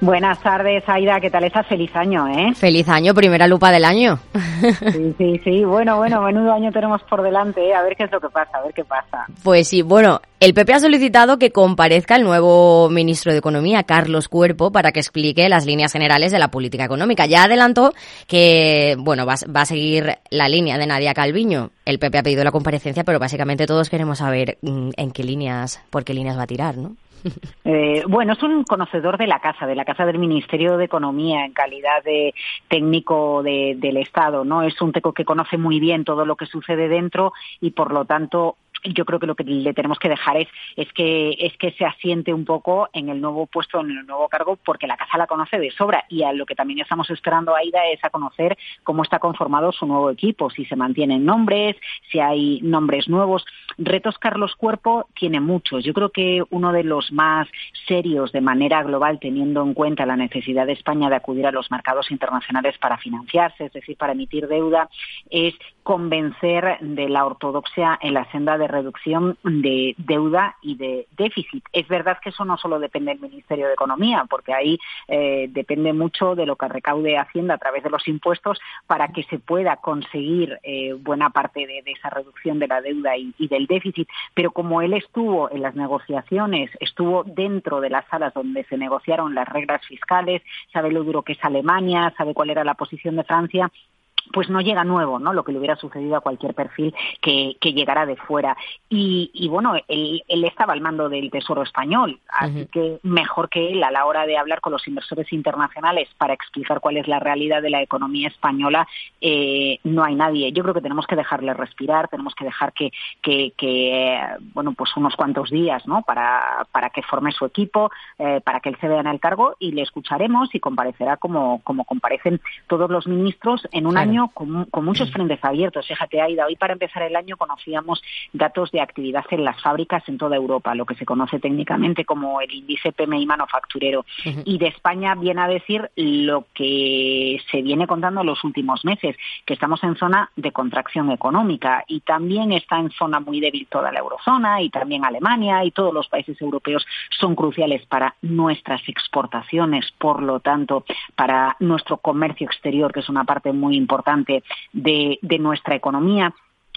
Buenas tardes, Aida. ¿Qué tal estás? Feliz año, ¿eh? Feliz año, primera lupa del año. Sí, sí, sí. Bueno, bueno, menudo año tenemos por delante, ¿eh? A ver qué es lo que pasa, a ver qué pasa. Pues sí, bueno, el PP ha solicitado que comparezca el nuevo ministro de Economía, Carlos Cuerpo, para que explique las líneas generales de la política económica. Ya adelantó que, bueno, va, va a seguir la línea de Nadia Calviño. El PP ha pedido la comparecencia, pero básicamente todos queremos saber mm, en qué líneas, por qué líneas va a tirar, ¿no? Eh, bueno, es un conocedor de la casa, de la casa del Ministerio de Economía en calidad de técnico de, del Estado, ¿no? Es un teco que conoce muy bien todo lo que sucede dentro y, por lo tanto, yo creo que lo que le tenemos que dejar es, es que es que se asiente un poco en el nuevo puesto, en el nuevo cargo, porque la casa la conoce de sobra y a lo que también estamos esperando Aida es a conocer cómo está conformado su nuevo equipo, si se mantienen nombres, si hay nombres nuevos. Retos Carlos Cuerpo tiene muchos. Yo creo que uno de los más serios de manera global, teniendo en cuenta la necesidad de España de acudir a los mercados internacionales para financiarse, es decir, para emitir deuda, es convencer de la ortodoxia en la senda de reducción de deuda y de déficit. Es verdad que eso no solo depende del Ministerio de Economía, porque ahí eh, depende mucho de lo que recaude Hacienda a través de los impuestos para que se pueda conseguir eh, buena parte de, esa reducción de la deuda y, y, del déficit. Pero como él estuvo en las negociaciones, estuvo dentro de las salas donde se negociaron las reglas fiscales, sabe lo duro que es Alemania, sabe cuál era la posición de Francia, pues no llega nuevo, ¿no? Lo que le hubiera sucedido a cualquier perfil que, que llegara de fuera. Y, y bueno, él, él, estaba al mando del Tesoro español, así uh -huh. que mejor que él a la hora de hablar con los inversores internacionales para explicar cuál es la realidad de la economía española, eh, no hay nadie. Yo creo que tenemos que dejarle respirar, tenemos que dejar que, que, que bueno, pues unos cuantos días, ¿no? Para, para que forme su equipo, eh, para que él se vea en el cargo y le escucharemos y comparecerá como, como comparecen todos los ministros en un claro. año con, con, muchos frentes abiertos. Fíjate, Aida, hoy para empezar el año conocíamos datos de actividad en las fábricas en toda Europa, lo que se conoce técnicamente como el índice PMI manufacturero. Uh -huh. Y de España viene a decir lo que se viene contando en los últimos meses, que estamos en zona de contracción económica y también está en zona muy débil toda la eurozona y también Alemania y todos los países europeos son cruciales para nuestras exportaciones, por lo tanto, para nuestro comercio exterior, que es una parte muy importante de, de nuestra economía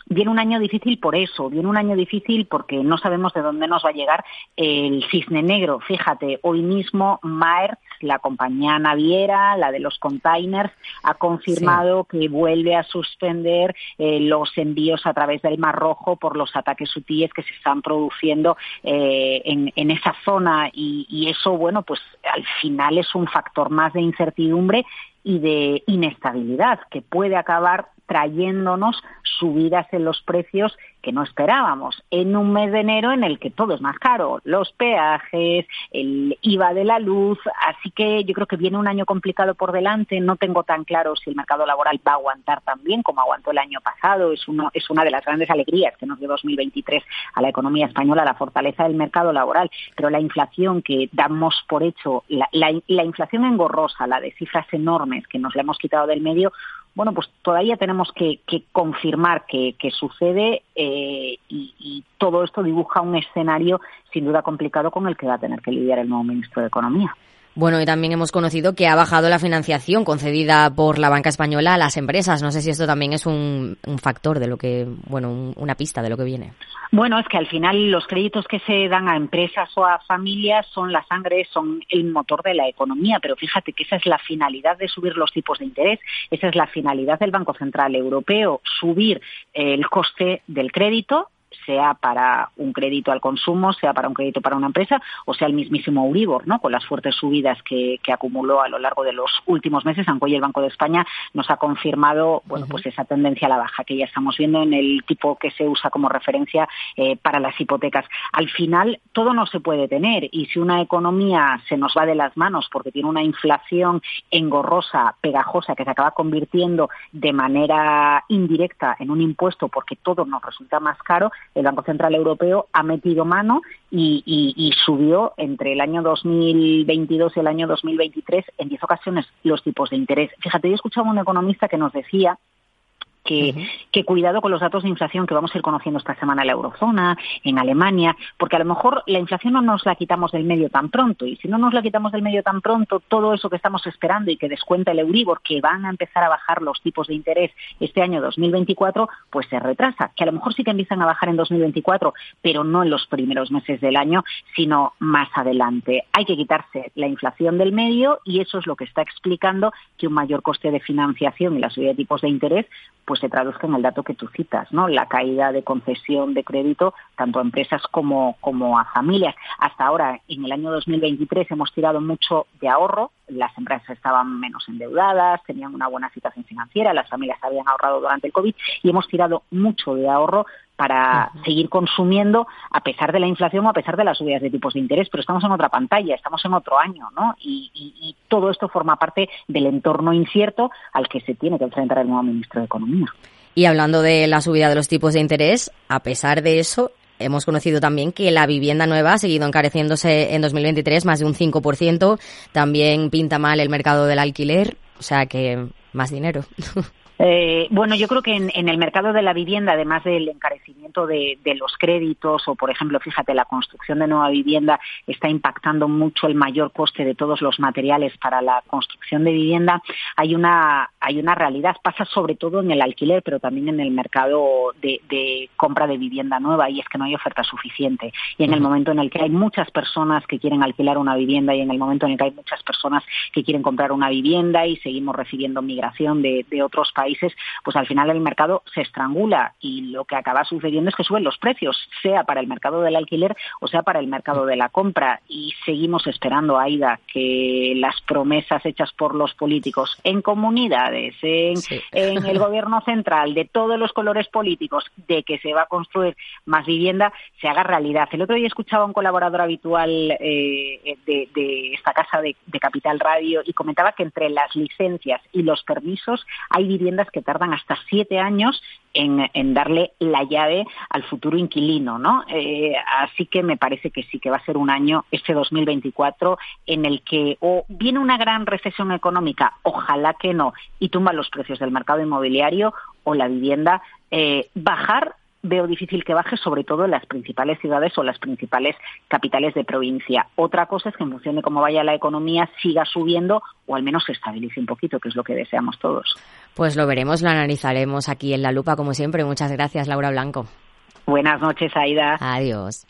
viene un año difícil por eso, viene un año difícil porque no sabemos de dónde nos va a llegar el cisne negro. Fíjate, hoy mismo Maersk, la compañía naviera, la de los containers, ha confirmado sí. que vuelve a suspender eh, los envíos a través del Mar Rojo por los ataques hutíes que se están produciendo eh, en, en, esa zona y, y eso, bueno, pues al final es un factor más de incertidumbre y de inestabilidad que puede acabar trayéndonos subidas en los precios que no esperábamos en un mes de enero en el que todo es más caro, los peajes, el IVA de la luz, así que yo creo que viene un año complicado por delante, no tengo tan claro si el mercado laboral va a aguantar tan bien como aguantó el año pasado, es, uno, es una de las grandes alegrías que nos dio 2023 a la economía española, la fortaleza del mercado laboral, pero la inflación que damos por hecho, la, la, la inflación engorrosa, la de cifras enormes que nos la hemos quitado del medio, bueno, pues todavía tenemos que, que confirmar que, que sucede eh, y, todo esto dibuja un escenario sin duda complicado con el que va a tener que lidiar el nuevo ministro de Economía. Bueno, y también hemos conocido que ha bajado la financiación concedida por la banca española a las empresas. No sé si esto también es un, un factor de lo que, bueno, un, una pista de lo que viene. Bueno, es que al final los créditos que se dan a empresas o a familias son la sangre, son el motor de la economía, pero fíjate que esa es la finalidad de subir los tipos de interés, esa es la finalidad del Banco Central Europeo, subir el coste del crédito sea para un crédito al consumo, sea para un crédito para una empresa, o sea el mismísimo Euribor, ¿no? Con las fuertes subidas que, que acumuló a lo largo de los últimos meses, aunque hoy el Banco de España nos ha confirmado, bueno, pues esa tendencia a la baja que ya estamos viendo en el tipo que se usa como referencia eh, para las hipotecas. Al final, todo no se puede tener, y si una economía se nos va de las manos porque tiene una inflación engorrosa, pegajosa, que se acaba convirtiendo de manera indirecta en un impuesto porque todo nos resulta más caro, el Banco Central Europeo ha metido mano y, y, subió entre el año 2022 y el año 2023 en 10 ocasiones los tipos de interés. Fíjate, yo escuchaba a un economista que nos decía que, cuidado con los datos de inflación que vamos a ir conociendo esta semana en la eurozona, en Alemania, porque a lo mejor la inflación no nos la quitamos del medio tan pronto y si no nos la quitamos del medio tan pronto, todo eso que estamos esperando y que descuenta el Euribor, que van a empezar a bajar los tipos de interés este año 2024, pues se retrasa, que a lo mejor sí que empiezan a bajar en 2024, pero no en los primeros meses del año, sino más adelante. Hay que quitarse la inflación del medio y eso es lo que está explicando que un mayor coste de financiación y la subida de tipos de interés pues se traduzca en el dato que tú citas, ¿no? La caída de concesión de crédito tanto a empresas como, como a familias. Hasta ahora, en el año 2023, hemos tirado mucho de ahorro. Las empresas estaban menos endeudadas, tenían una buena situación financiera, las familias habían ahorrado durante el COVID y hemos tirado mucho de ahorro para seguir consumiendo a pesar de la inflación o a pesar de las subidas de tipos de interés. Pero estamos en otra pantalla, estamos en otro año, ¿no? Y, y todo esto forma parte del entorno incierto al que se tiene que enfrentar el nuevo ministro de Economía. Y hablando de la subida de los tipos de interés, a pesar de eso, hemos conocido también que la vivienda nueva ha seguido encareciéndose en 2023 más de un 5%. También pinta mal el mercado del alquiler, o sea que más dinero. Eh, bueno, yo creo que en, el mercado de la vivienda, además del encarecimiento de, los créditos o, por ejemplo, fíjate, la construcción de nueva vivienda está impactando mucho el mayor coste de todos los materiales para la construcción de vivienda. Hay una hay una realidad pasa sobre todo en el alquiler, pero también en el mercado de, de compra de vivienda nueva y es que no hay oferta suficiente. Y en el momento en el que hay muchas personas que quieren alquilar una vivienda y en el momento en el que hay muchas personas que quieren comprar una vivienda y seguimos recibiendo migración de, de otros países pues al final el mercado se estrangula y lo que acaba sucediendo es que suben los precios, sea para el mercado del alquiler o sea para el mercado de la compra. Y seguimos esperando, Aida, que las promesas hechas por los políticos en comunidades, en, en el gobierno central, de todos los colores políticos, de que se va a construir más vivienda, se haga realidad. El otro día escuchaba a un colaborador habitual eh, de, esta casa de Capital Radio y comentaba que entre las licencias y los permisos hay viviendas que tardan hasta siete años en, darle la llave al futuro inquilino, ¿no? Eh, así que me parece que sí que va a ser un año, este 2024, en el que o viene una gran recesión económica, ojalá que no, y tumba los precios del mercado inmobiliario o la vivienda, eh, bajar veo difícil que baje, sobre todo en las principales ciudades o las principales capitales de provincia. Otra cosa es que en función de cómo vaya la economía siga subiendo o al menos se estabilice un poquito, que es lo que deseamos todos. Pues lo veremos, lo analizaremos aquí en la lupa como siempre. Muchas gracias, Laura Blanco. Buenas noches, Aida. Adiós.